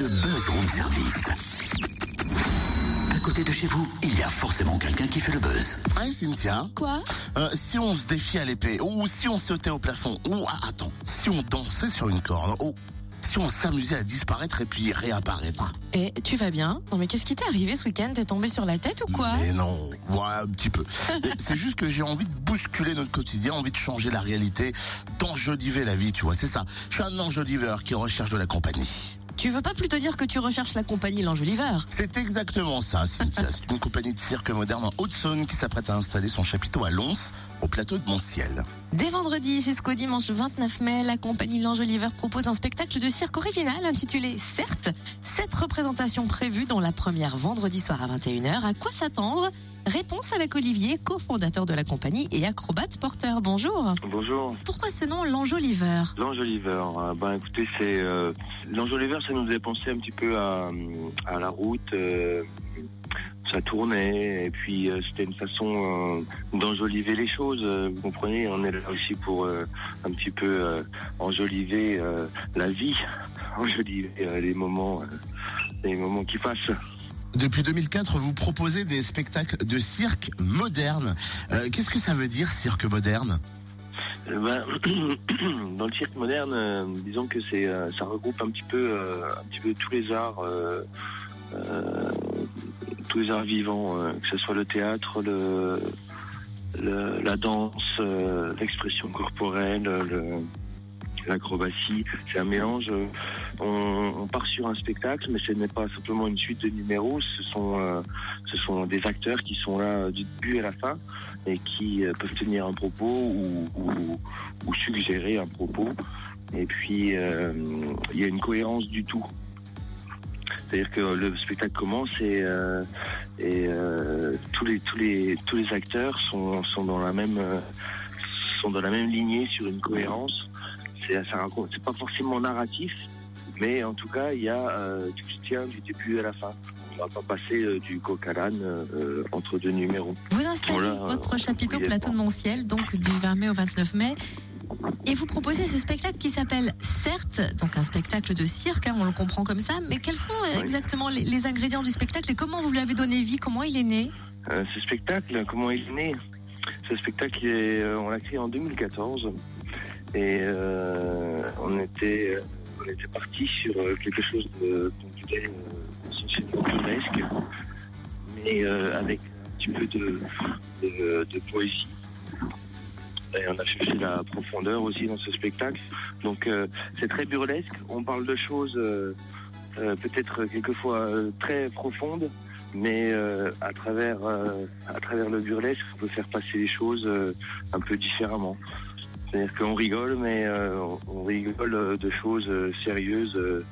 le buzz room service. À côté de chez vous, il y a forcément quelqu'un qui fait le buzz. Hey Cynthia, Quoi? Euh, si on se défiait à l'épée, ou si on sautait au plafond, ou ah, attends, si on dansait sur une corde, ou si on s'amusait à disparaître et puis réapparaître. Et tu vas bien? Non mais qu'est-ce qui t'est arrivé ce week-end? T'es tombé sur la tête ou quoi? Mais non, ouais, un petit peu. C'est juste que j'ai envie de bousculer notre quotidien, envie de changer la réalité, d'enjoliver la vie, tu vois, c'est ça. Je suis un enjoliveur qui recherche de la compagnie. Tu veux pas plutôt dire que tu recherches la compagnie l'enjoliveur C'est exactement ça, Cynthia. C'est une compagnie de cirque moderne en Haute-Saône qui s'apprête à installer son chapiteau à Lons, au plateau de Montciel. Dès vendredi jusqu'au dimanche 29 mai, la compagnie L'Enjoliveur propose un spectacle de cirque original intitulé Certes. Sept représentations prévues dont la première vendredi soir à 21h. À quoi s'attendre? Réponse avec Olivier, cofondateur de la compagnie et acrobate porteur. Bonjour. Bonjour, Pourquoi ce nom L'Enjoliveur l'enjoliveur. Euh, ben écoutez, c'est euh, l'enjoliveur, ça nous faisait penser un petit peu à, à la route. euh, ça tournait et puis euh, c'était une façon euh, d'enjoliver les choses. euh, vous comprenez, on est là aussi pour euh, un petit peu euh, enjoliver euh, la vie, enjoliver euh, les moments, euh, les moments qui passent. Depuis 2004, vous proposez des spectacles de cirque moderne. Euh, Qu'est-ce que ça veut dire, cirque moderne? Euh, ben, dans le cirque moderne, euh, disons que c'est, euh, ça regroupe un petit peu, euh, un petit peu tous les arts, tous les arts vivants, que ce soit le théâtre, la danse, l'expression corporelle, le, l'acrobatie. C'est un mélange. euh, On, part sur un spectacle, mais ce n'est pas simplement une suite de numéros. Ce sont, euh, ce sont des acteurs qui sont là du début à la fin et qui euh, peuvent tenir un propos ou, ou, suggérer un propos. Et puis, euh, il y a une cohérence du tout. C'est-à-dire que le spectacle commence et, euh, et euh, tous, les, tous, les, tous les acteurs sont, sont, dans la même, euh, sont dans la même lignée sur une cohérence. Ça raconte- c'est pas forcément narratif, mais en tout cas, il y a euh, du soutien du début à la fin. On va pas passer euh, du coq à l'âne euh, entre deux numéros. Vous installez Voilà, votre euh, chapiteau plateau de Montciel, donc du 20 mai au 29 mai. Et vous proposez ce spectacle qui s'appelle Certes, donc un spectacle de cirque, hein, on le comprend comme ça, mais quels sont euh, Oui. exactement les, les ingrédients du spectacle et comment vous lui avez donné vie, comment il est né? Euh, ce spectacle, comment il est né? Ce spectacle, euh, on l'a créé en 2014 et euh, on était, parti sur euh, quelque chose de, voulait, euh, burlesque, mais avec un petit peu de, de, de poésie. Et on a cherché la profondeur aussi dans ce spectacle. Donc c'est très burlesque. On parle de choses peut-être quelquefois très profondes, mais à travers le burlesque, on peut faire passer les choses un peu différemment. C'est-à-dire qu'on rigole, mais euh, on- rigole de choses euh, sérieuses euh,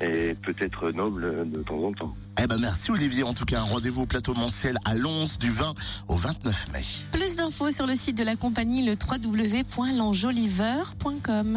et peut-être nobles de temps en temps. Eh ben merci Olivier, en tout cas un rendez-vous au plateau Montciel à Lons du 20 au 29 mai. Plus d'infos sur le site de la compagnie, le www.l'enjoliveur.com.